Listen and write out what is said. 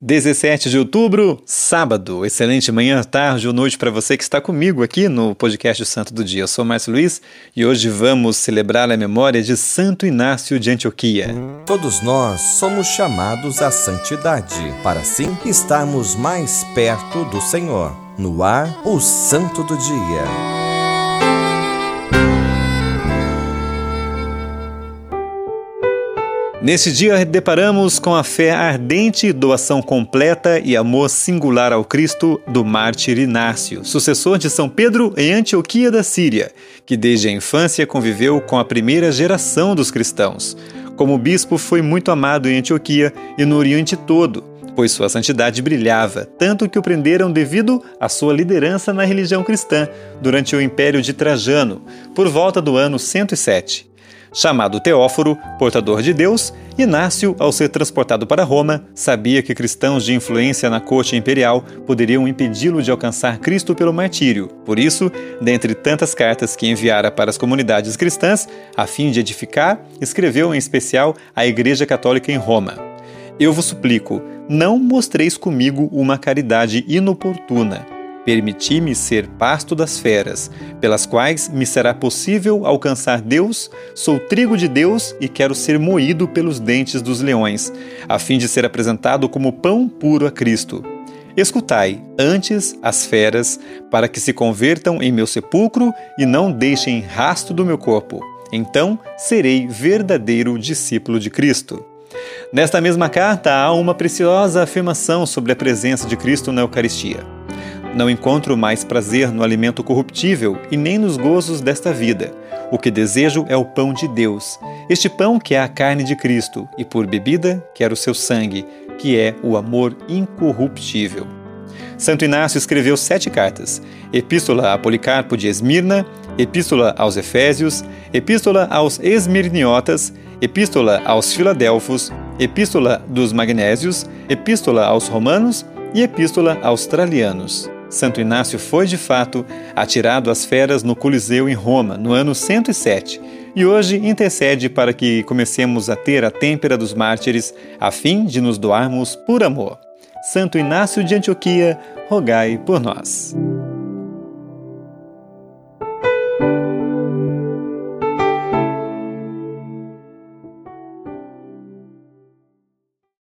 17 de outubro, sábado. Excelente manhã, tarde ou noite para você que está comigo aqui no podcast Santo do Dia. Eu sou Márcio Luiz e hoje vamos celebrar a memória de Santo Inácio de Antioquia. Todos nós somos chamados à santidade, para assim estarmos mais perto do Senhor. No ar, o Santo do Dia. Neste dia, deparamos com a fé ardente, doação completa e amor singular ao Cristo do mártir Inácio, sucessor de São Pedro em Antioquia da Síria, que desde a infância conviveu com a primeira geração dos cristãos. Como bispo, foi muito amado em Antioquia e no Oriente todo, pois sua santidade brilhava, tanto que o prenderam devido à sua liderança na religião cristã durante o Império de Trajano, por volta do ano 107. Chamado Teóforo, portador de Deus, Inácio, ao ser transportado para Roma, sabia que cristãos de influência na corte imperial poderiam impedi-lo de alcançar Cristo pelo martírio. Por isso, dentre tantas cartas que enviara para as comunidades cristãs, a fim de edificar, escreveu em especial à Igreja Católica em Roma. Eu vos suplico, não mostreis comigo uma caridade inoportuna Permiti-me ser pasto das feras, pelas quais me será possível alcançar Deus. Sou trigo de Deus e quero ser moído pelos dentes dos leões, a fim de ser apresentado como pão puro a Cristo. Escutai, antes, as feras, para que se convertam em meu sepulcro e não deixem rasto do meu corpo. Então serei verdadeiro discípulo de Cristo. Nesta mesma carta há uma preciosa afirmação sobre a presença de Cristo na Eucaristia. Não encontro mais prazer no alimento corruptível e nem nos gozos desta vida. O que desejo é o pão de Deus, este pão que é a carne de Cristo, e por bebida quero o seu sangue, que é o amor incorruptível. Santo Inácio escreveu sete cartas: Epístola a Policarpo de Esmirna, Epístola aos Efésios, Epístola aos Esmirniotas, Epístola aos Filadelfos, Epístola dos Magnésios, Epístola aos Romanos e Epístola aos Tralianos. Santo Inácio foi, de fato, atirado às feras no Coliseu em Roma, no ano 107, e hoje intercede para que comecemos a ter a têmpera dos mártires, a fim de nos doarmos por amor. Santo Inácio de Antioquia, rogai por nós.